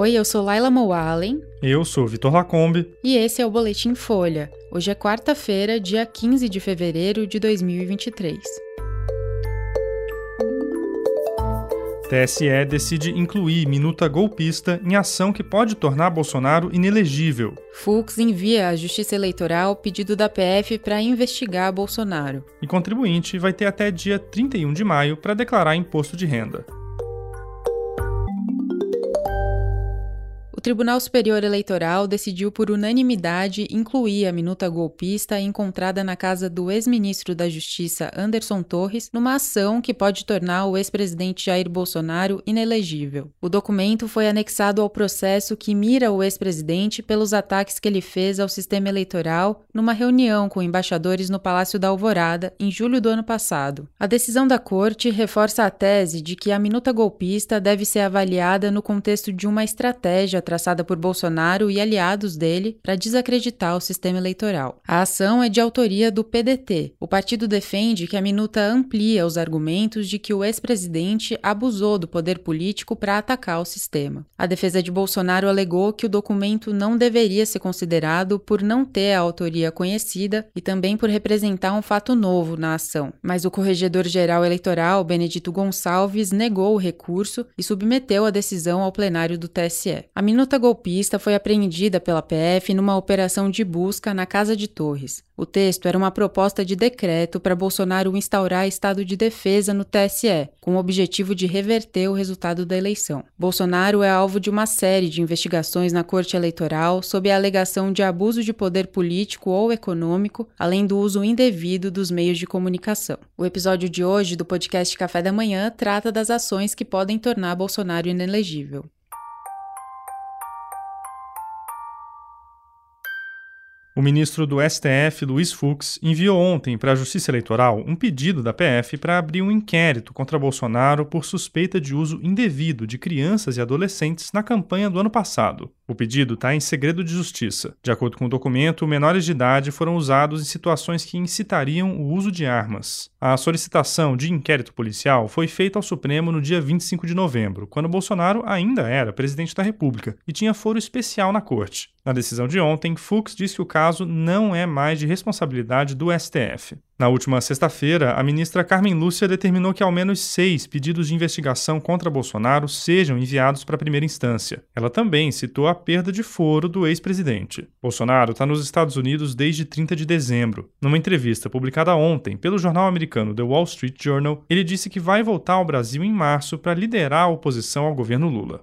Oi, eu sou Laila Moalen. Eu sou Vitor Lacombe. E esse é o Boletim Folha. Hoje é quarta-feira, dia 15 de fevereiro de 2023. TSE decide incluir minuta golpista em ação que pode tornar Bolsonaro inelegível. Fux envia à Justiça Eleitoral pedido da PF para investigar Bolsonaro. E contribuinte vai ter até dia 31 de maio para declarar imposto de renda. O Tribunal Superior Eleitoral decidiu por unanimidade incluir a minuta golpista encontrada na casa do ex-ministro da Justiça Anderson Torres numa ação que pode tornar o ex-presidente Jair Bolsonaro inelegível. O documento foi anexado ao processo que mira o ex-presidente pelos ataques que ele fez ao sistema eleitoral numa reunião com embaixadores no Palácio da Alvorada em julho do ano passado. A decisão da corte reforça a tese de que a minuta golpista deve ser avaliada no contexto de uma estratégia traçada por Bolsonaro e aliados dele para desacreditar o sistema eleitoral. A ação é de autoria do PDT. O partido defende que a minuta amplia os argumentos de que o ex-presidente abusou do poder político para atacar o sistema. A defesa de Bolsonaro alegou que o documento não deveria ser considerado por não ter a autoria conhecida e também por representar um fato novo na ação. Mas o corregedor-geral eleitoral, Benedito Gonçalves, negou o recurso e submeteu a decisão ao plenário do TSE. A minuta golpista foi apreendida pela PF numa operação de busca na Casa de Torres. O texto era uma proposta de decreto para Bolsonaro instaurar estado de defesa no TSE, com o objetivo de reverter o resultado da eleição. Bolsonaro é alvo de uma série de investigações na Corte Eleitoral sob a alegação de abuso de poder político ou econômico, além do uso indevido dos meios de comunicação. O episódio de hoje do podcast Café da Manhã trata das ações que podem tornar Bolsonaro inelegível. O ministro do STF, Luiz Fux, enviou ontem para a Justiça Eleitoral um pedido da PF para abrir um inquérito contra Bolsonaro por suspeita de uso indevido de crianças e adolescentes na campanha do ano passado. O pedido está em segredo de justiça. De acordo com o documento, menores de idade foram usados em situações que incitariam o uso de armas. A solicitação de inquérito policial foi feita ao Supremo no dia 25 de novembro, quando Bolsonaro ainda era presidente da República e tinha foro especial na corte. Na decisão de ontem, Fux disse que o caso não é mais de responsabilidade do STF. Na última sexta-feira, a ministra Carmen Lúcia determinou que ao menos seis pedidos de investigação contra Bolsonaro sejam enviados para a primeira instância. Ela também citou a perda de foro do ex-presidente. Bolsonaro está nos Estados Unidos desde 30 de dezembro. Numa entrevista publicada ontem pelo jornal americano The Wall Street Journal, ele disse que vai voltar ao Brasil em março para liderar a oposição ao governo Lula.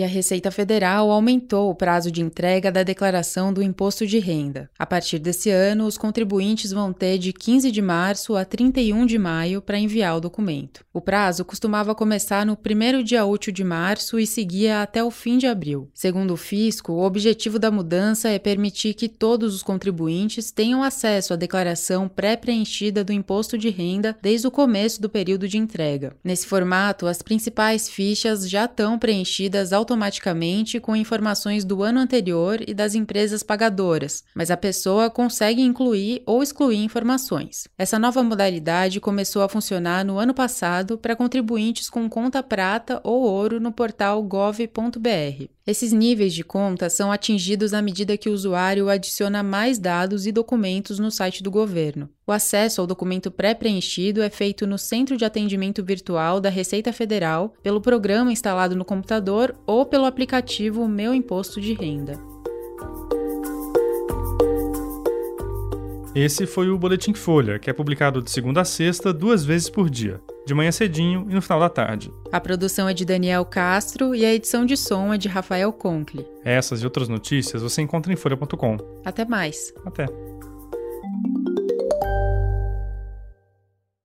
E a Receita Federal aumentou o prazo de entrega da declaração do imposto de renda. A partir desse ano, os contribuintes vão ter de 15 de março a 31 de maio para enviar o documento. O prazo costumava começar no primeiro dia útil de março e seguia até o fim de abril. Segundo o fisco, o objetivo da mudança é permitir que todos os contribuintes tenham acesso à declaração pré-preenchida do imposto de renda desde o começo do período de entrega. Nesse formato, as principais fichas já estão preenchidas automaticamente com informações do ano anterior e das empresas pagadoras, mas a pessoa consegue incluir ou excluir informações. Essa nova modalidade começou a funcionar no ano passado para contribuintes com conta prata ou ouro no portal gov.br. Esses níveis de conta são atingidos à medida que o usuário adiciona mais dados e documentos no site do governo. O acesso ao documento pré-preenchido é feito no Centro de Atendimento Virtual da Receita Federal, pelo programa instalado no computador ou pelo aplicativo Meu Imposto de Renda. Esse foi o Boletim Folha, que é publicado de segunda a sexta, duas vezes por dia de manhã cedinho e no final da tarde. A produção é de Daniel Castro e a edição de som é de Rafael Conkle. Essas e outras notícias você encontra em folha.com. Até mais. Até.